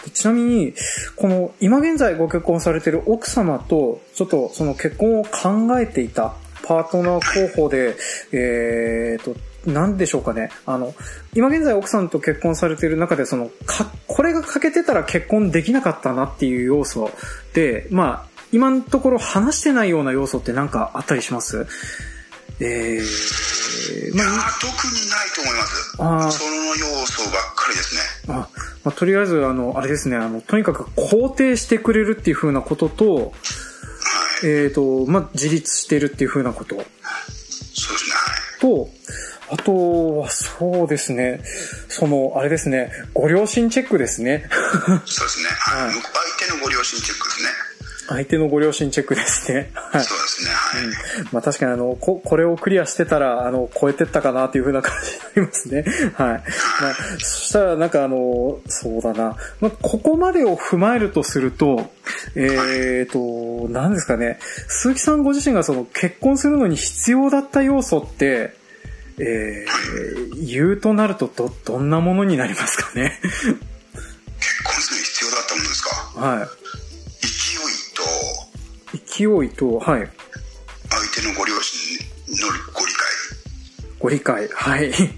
い。ちなみに、この今現在ご結婚されてる奥様と、ちょっとその結婚を考えていたパートナー候補で、えっ、と、なんでしょうかね。あの、今現在奥さんと結婚されている中で、その、か、これが欠けてたら結婚できなかったなっていう要素で、まあ、今のところ話してないような要素って何かあったりします？えー、まあ、特にないと思います。あその要素ばっかりですね。あ、まあ、とりあえず、あの、あれですね、あの、とにかく肯定してくれるっていう風なことと、はい、えっ、ー、と、まあ、自立してるっていう風なこと。そうですね、はい。と、あとは、そうですね。その、あれですね。ご両親チェックですね。そうですね。はい。相手のご両親チェックですね。相手のご両親チェックですね。はい。そうですね。はい。うん、まあ確かにあの、こ、これをクリアしてたら、あの、超えてったかなっていう風な感じになりますね。はい。まあ、そしたらなんかあの、そうだな。まあ、ここまでを踏まえるとすると、えっ、ー、と、何ですかね。鈴木さんご自身がその結婚するのに必要だった要素って、えー、言うとなるとど、どんなものになりますかね？結婚する必要だったものですか？はい。勢いと、勢いと、はい。相手のご両親のご理解。ご理解、はい。はい。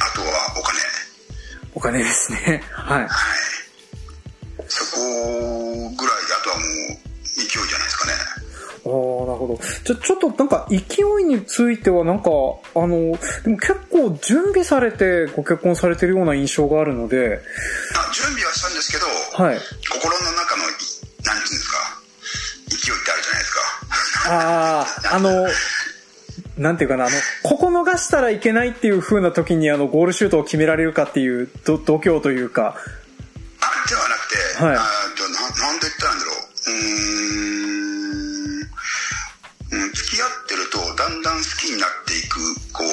あとはお金。お金ですね。はい。はい。そこぐらいで、あとはもう勢いじゃないですかね。ああ、なるほど。じゃ、ちょっとなんか勢いについてはなんか、あの、でも結構準備されてご結婚されてるような印象があるので。あ、準備はしたんですけど、はい。心の中の、何て言うんですか、勢いってあるじゃないですか。ああ、あの、なんていうかな、あの、ここ逃したらいけないっていう風な時にあの、ゴールシュートを決められるかっていう度胸というか。あ、ではなくて、はい。あななんで言ったらいいんだろう。うん。付き合ってるとだんだん好きになっていくこう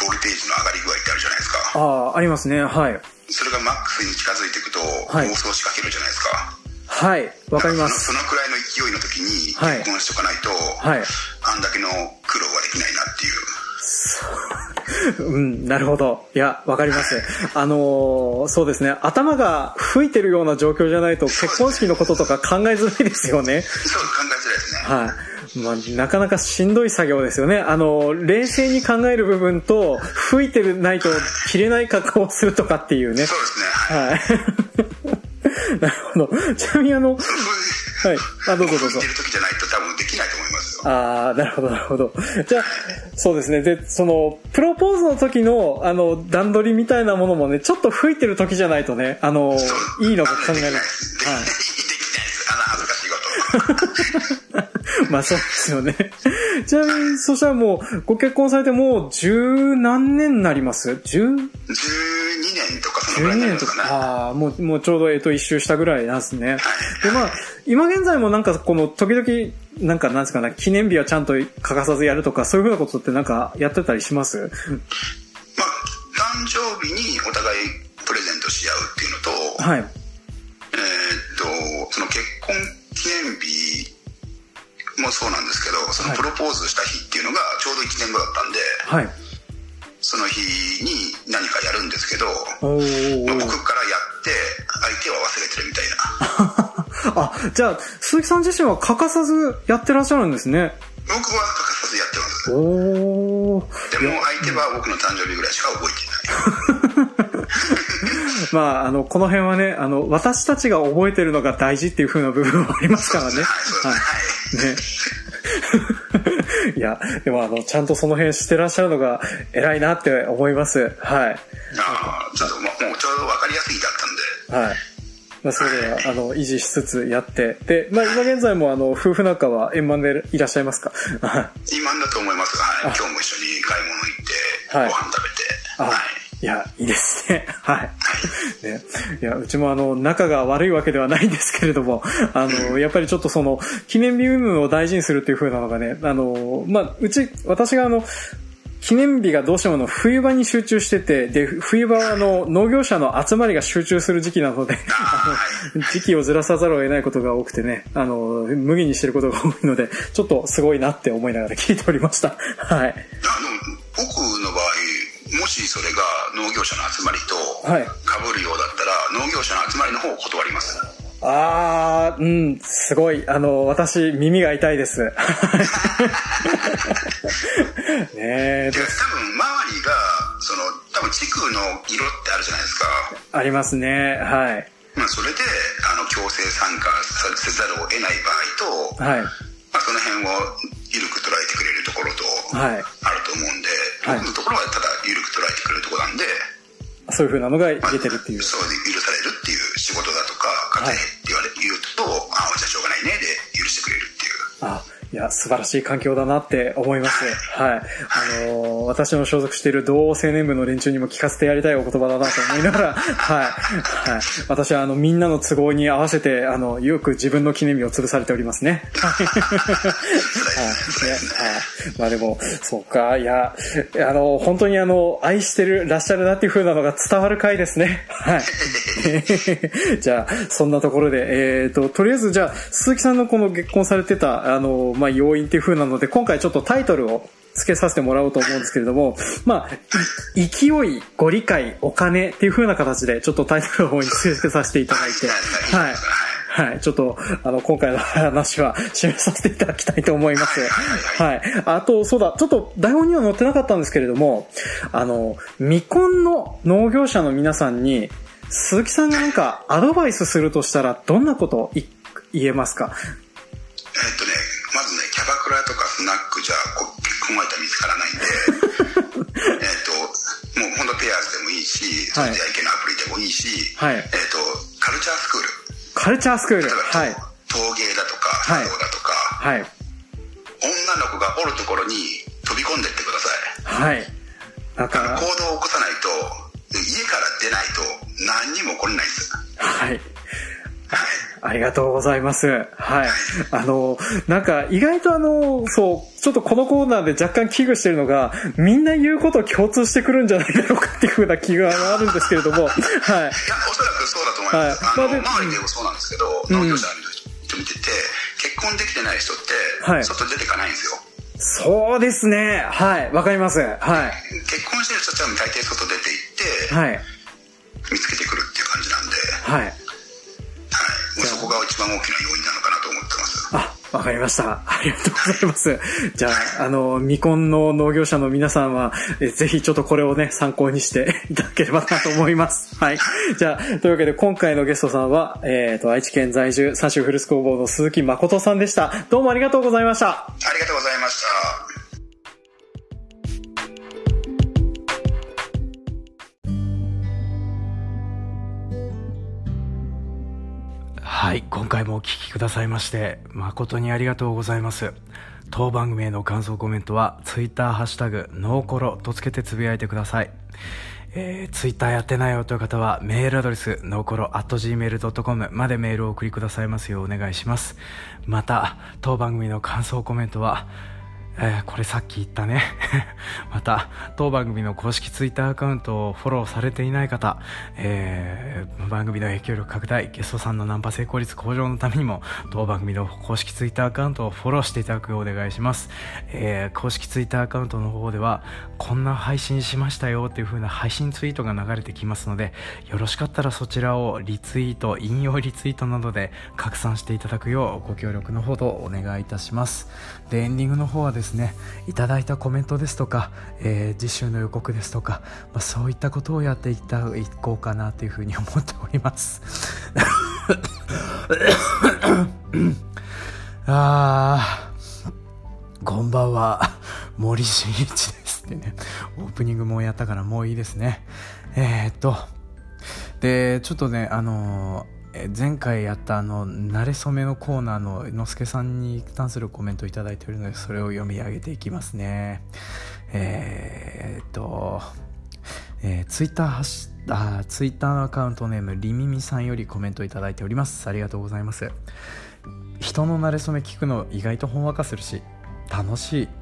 ボルテージの上がり具合ってあるじゃないですかああありますねはいそれがマックスに近づいていくと妄想しかけるじゃないですかはいわかりますそのくらいの勢いの時に結婚しとかないと、はい、あんだけの苦労はできないなっていう うん、なるほど。いや、わかります。あのー、そうですね。頭が吹いてるような状況じゃないと、結婚式のこととか考えづらいですよね。そう、考えづらいですね。はい。まあ、なかなかしんどい作業ですよね。あの、冷静に考える部分と、吹いてるないと切れない格好をするとかっていうね。そうですね。はい。なるほど。ちなみにあの、はい。あ、どうぞどうぞ。る時じゃないと多分できないと思いますよ。と。ああ、なるほど、なるほど。じゃあ、そうですね。で、その、プロポーズの時の、あの、段取りみたいなものもね、ちょっと吹いてる時じゃないとね、あの、いいのか考えない。はい。まあそうですよね。ちなみに、そしたらもう、ご結婚されてもう十何年になります？十 ?12 年とかそのぐらいになりますかね。ああ、もう、もうちょうど、えっと、一周したぐらいなんですね。で、まあ、今現在もなんか、この、時々、なんか、なんですかね、記念日はちゃんと欠かさずやるとか、そういうふうなことってなんか、やってたりします？まあ、誕生日にお互いプレゼントし合うっていうのと、はい。えっと、その結婚記念日もそうなんですけどそのプロポーズした日っていうのがちょうど1年後だったんで、はい、その日に何かやるんですけど、まあ、僕からやって相手は忘れてるみたいな。あじゃあ鈴木さん自身は欠かさずやってらっしゃるんですね。僕は欠かさずやってます。おでも相手は僕の誕生日ぐらいしか覚えてない まあ、あの、この辺はね、あの、私たちが覚えてるのが大事っていう風な部分もありますからね。はい。ね。いや、でもあの、ちゃんとその辺してらっしゃるのが偉いなって思います。はい。ああ、ちょっと、もうちょうど分かりやすいだったんで。はい。まあ、それでは、あの、維持しつつやって。で、まあ、今現在も、あの、夫婦仲は円満でいらっしゃいますか？円満だと思いますはい。今日も一緒に買い物行って、はい、ご飯食べて、はい。いや、いいですね。はい。ね。いや、うちもあの、仲が悪いわけではないんですけれども、あの、やっぱりちょっとその、記念日運を大事にするっていう風なのがね、あの、まあ、うち、私があの、記念日がどうしてもの冬場に集中してて、で、冬場はあの農業者の集まりが集中する時期なので、あの、時期をずらさざるを得ないことが多くてね、あの、無理にしてることが多いので、ちょっとすごいなって思いながら聞いておりました。はい。あの、僕の場合、もしそれが農業者の集まりとかぶるようだったら、農業者の集まりの方を断ります。ああ、うん、すごい。あの、私、耳が痛いです。ねえ。多分、周りが、その、多分地区の色ってあるじゃないですか。ありますね。はい。まあ、それで、あの、強制参加せざるを得ない場合と、はい。まあ、その辺を緩く捉えてくれるところと、はい。あると思うんで、はい、僕のところはただ緩く捉えてくれるところなんで、そういうふうなのが出てるっていう。まあ、そうで許されるっていう仕事だとか、家庭って言われ、言うと、ああ、じゃあしょうがないねで許してくれるっていう。あいや、素晴らしい環境だなって思います。はい。あのー、私の所属している同青年部の連中にも聞かせてやりたいお言葉だなと思いながら、はい。はい。私は、あの、みんなの都合に合わせて、あの、よく自分の記念日を潰されておりますね。はい。はい。まあでも、そうか、いや、あの、本当にあの、愛してる、らっしゃるなっていう風なのが伝わる回ですね。はい。じゃあ、そんなところで、えっ、ー、と、とりあえず、じゃあ、鈴木さんのこの結婚されてた、あの、まあ、要因っていう風なので、今回ちょっとタイトルを付けさせてもらおうと思うんですけれども、まあ、勢い、ご理解、お金っていう風な形で、ちょっとタイトルの方に付けさせていただいて、はい。はい。ちょっと、あの、今回の話は締めさせていただきたいと思います。はい。あと、そうだ、ちょっと台本には載ってなかったんですけれども、あの、未婚の農業者の皆さんに、鈴木さんがなんかアドバイスするとしたら、どんなこと言えますか？えっとね、まずね、キャバクラとかスナックじゃ結婚相手は見つからないんで、えっと、もう本当ペアーズでもいいし、それでいけのアプリでもいいし、はい、えっと、カルチャースクール。カルチャースクールはい。陶芸だとか、茶道だとか、はい。女の子がおるところに飛び込んでってください。はい。だから。行動を起こさないと、家から出ないと何にも起これないです。はい。ありがとうございます。はい。あの、なんか意外とあの、そう、ちょっとこのコーナーで若干危惧してるのが、みんな言うこと共通してくるんじゃないだろうかっていうふうな気があるんですけれども、はい。いや、おそらくそうだと思います。はい、あの、周りでもそうなんですけど、農業者の人見てて、結婚できてない人って、はい、外出てかないんですよ。そうですね。はい。わかります。はい。結婚してる人たちは大抵外出て行って、はい。見つけてくるっていう感じなんで、はい。そこが一番大きな要因なのかなと思ってます。あ、わかりました。ありがとうございます。じゃあ、あの、未婚の農業者の皆さんは、えぜひちょっとこれをね、参考にしていただければなと思います。はい。じゃあ、というわけで今回のゲストさんは、えっ、ー、と、愛知県在住、三種フルス工房の鈴木誠さんでした。どうもありがとうございました。ありがとうございました。はい、今回もお聴きくださいまして、誠にありがとうございます。当番組への感想コメントは、ツイッターハッシュタグ、ノーコロとつけてつぶやいてください。えー、Twitter やってないよという方は、メールアドレス、ノーコロ gmail.com までメールを送りくださいますようお願いします。また、当番組の感想コメントは、えー、これさっき言ったね。また当番組の公式ツイッターアカウントをフォローされていない方、えー、番組の影響力拡大ゲストさんのナンパ成功率向上のためにも当番組の公式ツイッターアカウントをフォローしていただくようお願いします、えー、公式ツイッターアカウントの方ではこんな配信しましたよっていう風な配信ツイートが流れてきますのでよろしかったらそちらをリツイート引用リツイートなどで拡散していただくようご協力のほどお願いいたします。でエンディングの方はですですね。いただいたコメントですとか、えー、次週の予告ですとか、まあ、そういったことをやっていったいこうかなというふうに思っております。あこんばんは。森進一ですってね。オープニングもやったからもういいですね。えー、っとでちょっとねあのー前回やったあの慣れ初めのコーナーののすけさんに関するコメントを頂いているのでそれを読み上げていきますね。えー、っと、えー、ツイッターハッシあツイッターのアカウントネームりみみさんよりコメントいただいております。ありがとうございます。人の慣れ初め聞くの意外とほんわかするし楽しい。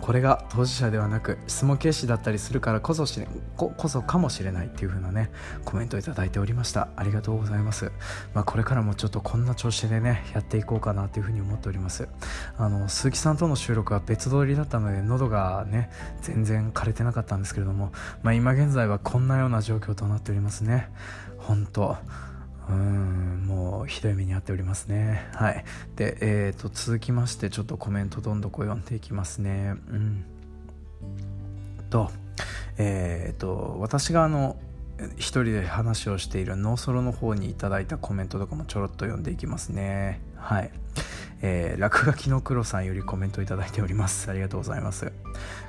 これが当事者ではなく質問形式だったりするからこそしここそかもしれないっていう風なねコメントをいただいておりました。ありがとうございます、まあ、これからもちょっとこんな調子でねやっていこうかなという風に思っております。あの鈴木さんとの収録は別撮りだったので喉がね全然枯れてなかったんですけれども、まあ、今現在はこんなような状況となっておりますね。本当。うんもうひどい目に遭っておりますね。はい。でえーと続きましてちょっとコメントどんどん読んでいきますね。うん。とえっ、ー、と私があの一人で話をしているノーソロの方にいただいたコメントとかもちょろっと読んでいきますね。はい。えー、落書きの黒さんよりコメントいただいております。ありがとうございます。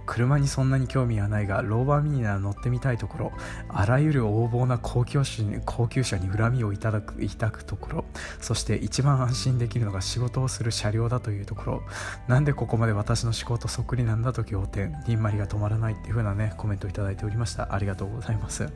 車にそんなに興味はないがローバーミニなら乗ってみたいところあらゆる横暴な高級車に高級車に恨みをいただく抱くところそして一番安心できるのが仕事をする車両だというところ。なんでここまで私の仕事そっくりなんだと仰天にんまりが止まらないっていう風なねコメントをいただいておりました。ありがとうございます。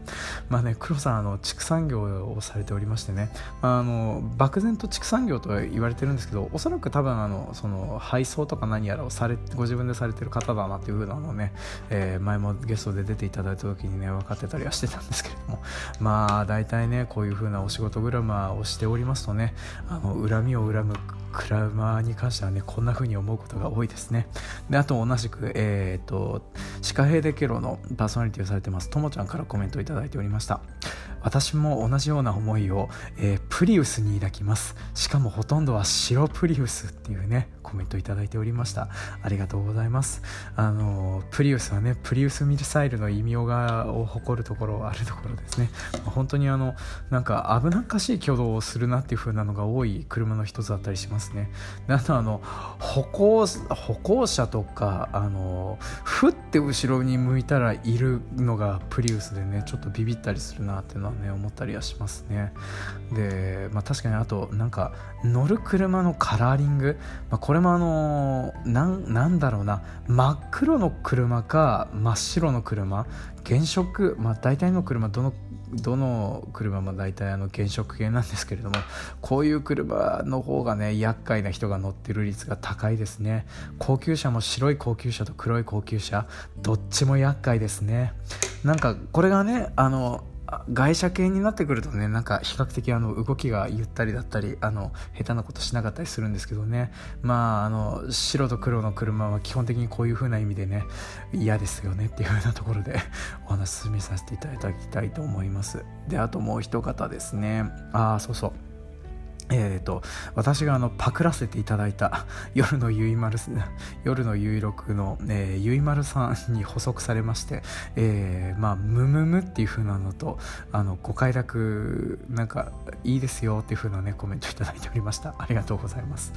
まあね黒さんあの畜産業をされておりましてね、まあ、の漠然と畜産業と言われてるんですけどおそらく多分あのその配送とか何やらをされご自分でされてる方だなっていう風なもね、えー、前もゲストで出ていただいた時にね分かってたりはしてたんですけれども まあ大体ねこういう風なお仕事グラマーをしておりますとねあの恨みを恨むクラウマーに関してはねこんな風に思うことが多いですね。であと同じくえっ、ー、とシカヘデケロのパーソナリティをされてます。ともちゃんからコメントをいただいておりました。私も同じような思いを、えー、プリウスに抱きます。しかもほとんどは白プリウスっていうねコメントいただいておりました。ありがとうございます。あのプリウスはねプリウスミサイルの異名がを誇るところあるところですね。本当にあのなんか危なっかしい挙動をするなっていう風なのが多い車の一つだったりしますね。であとあの歩行歩行者とかあのふって後ろに向いたらいるのがプリウスでねちょっとビビったりするなっていうのはね思ったりはしますね。でまあ確かにあとなんか乗る車のカラーリング、まあ、これもあのなんだろうな。真っ黒の車か真っ白の車。原色、まあ、大体の車どのどの車も大体あの原色系なんですけれどもこういう車の方がね厄介な人が乗ってる率が高いですね。高級車も白い高級車と黒い高級車どっちも厄介ですね。なんかこれがねあの外車系になってくるとねなんか比較的あの動きがゆったりだったりあの下手なことしなかったりするんですけどね。まああの白と黒の車は基本的にこういう風な意味でね嫌ですよねっていう風なところで お話進めさせていただきたいと思います。であともう一方ですね。ああそうそう。えーと、私があのパクらせていただいた 夜のゆいまる夜のゆいろくの、えー、ゆいまるさんに補足されまして、えー、まあむむむっていう風なのとあのご快諾なんかいいですよっていう風なねコメントいただいておりました。ありがとうございます。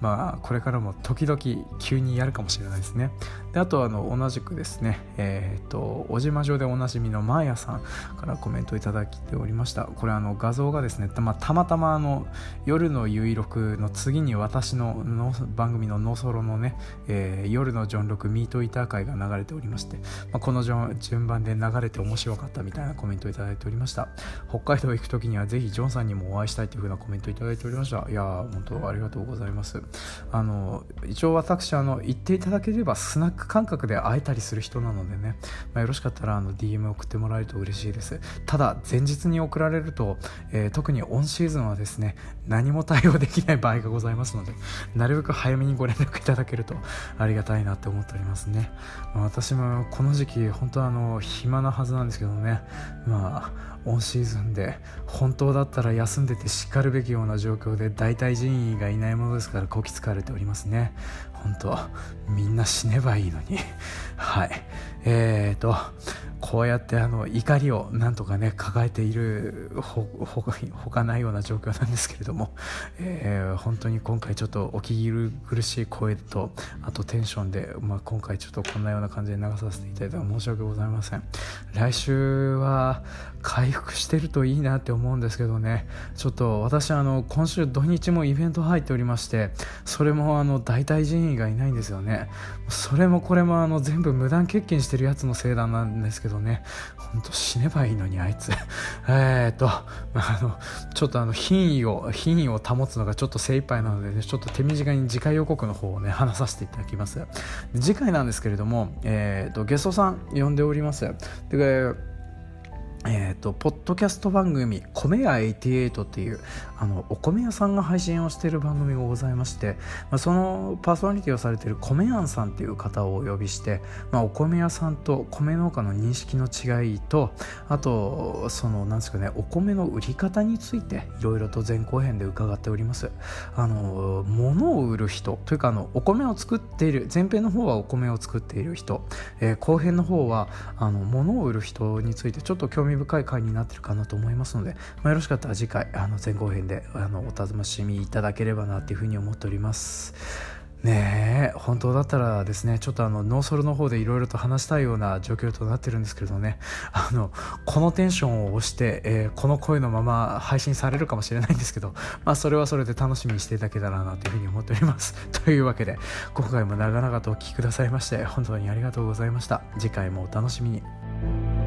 まあこれからも時々急にやるかもしれないですね。であとあの同じくですねえっ、ー、と小島城でおなじみのマーヤさんからコメントいただいておりました。これあの画像がですねたまたまたまあの夜のゆいろくの次に私のの番組のノソロのね、えー、夜のジョンロクミートイター会が流れておりまして、まあ、この順番で流れて面白かったみたいなコメントをいただいておりました。北海道行く時にはぜひジョンさんにもお会いしたいというふうなコメントをいただいておりました。いやー本当ありがとうございます。あの一応私あの言っていただければスナック感覚で会えたりする人なのでね、まあ、よろしかったらあの DM 送ってもらえると嬉しいです。ただ前日に送られると、えー、特にオンシーズンはですね何も対応できない場合がございますのでなるべく早めにご連絡いただけるとありがたいなって思っておりますね、まあ、私もこの時期本当あの暇なはずなんですけどね。まあオンシーズンで本当だったら休んでてしかるべきような状況で大体人員がいないものですからこき使われておりますね。本当みんな死ねばいいのに。はい。えーとこうやってあの怒りをなんとかね抱えているほほかないような状況なんですけれども、えー、本当に今回ちょっとお聞き苦しい声とあとテンションで、まあ、今回ちょっとこんなような感じで流させていただいたら申し訳ございません。来週は回復してるといいなって思うんですけどね。ちょっと私あの今週土日もイベント入っておりましてそれもあの代替人員がいないんですよね。それもこれもあの全部無断欠勤しててるやつのせいだなんですけどね。ほんと死ねばいいのにあいつ。えっと、まあ、あのちょっとあの品位を品位を保つのがちょっと精一杯なのでねちょっと手短に次回予告の方をね話させていただきます。次回なんですけれども、えーと、とゲストさん呼んでおります。でえーと、ポッドキャスト番組「米屋88」っていうあのお米屋さんが配信をしている番組がございまして、まあ、そのパーソナリティをされている米屋さんっていう方をお呼びして、まあ、お米屋さんと米農家の認識の違いとあとそのなんですかねお米の売り方についていろいろと前後編で伺っております。あの物を売る人というかあのお米を作っている前編の方はお米を作っている人、えー、後編の方はあの物を売る人についてちょっと興味味深い回になってるかなと思いますので、まあ、よろしかったら次回あの前後編であのお楽しみいただければなというふうに思っております。ねえ本当だったらですねちょっとあのノーソルの方でいろいろと話したいような状況となってるんですけれどねあのこのテンションを押して、えー、この声のまま配信されるかもしれないんですけど、まあ、それはそれで楽しみにしていただけたらなというふうに思っております。というわけで今回も長々とお聴きくださいまして本当にありがとうございました。次回もお楽しみに。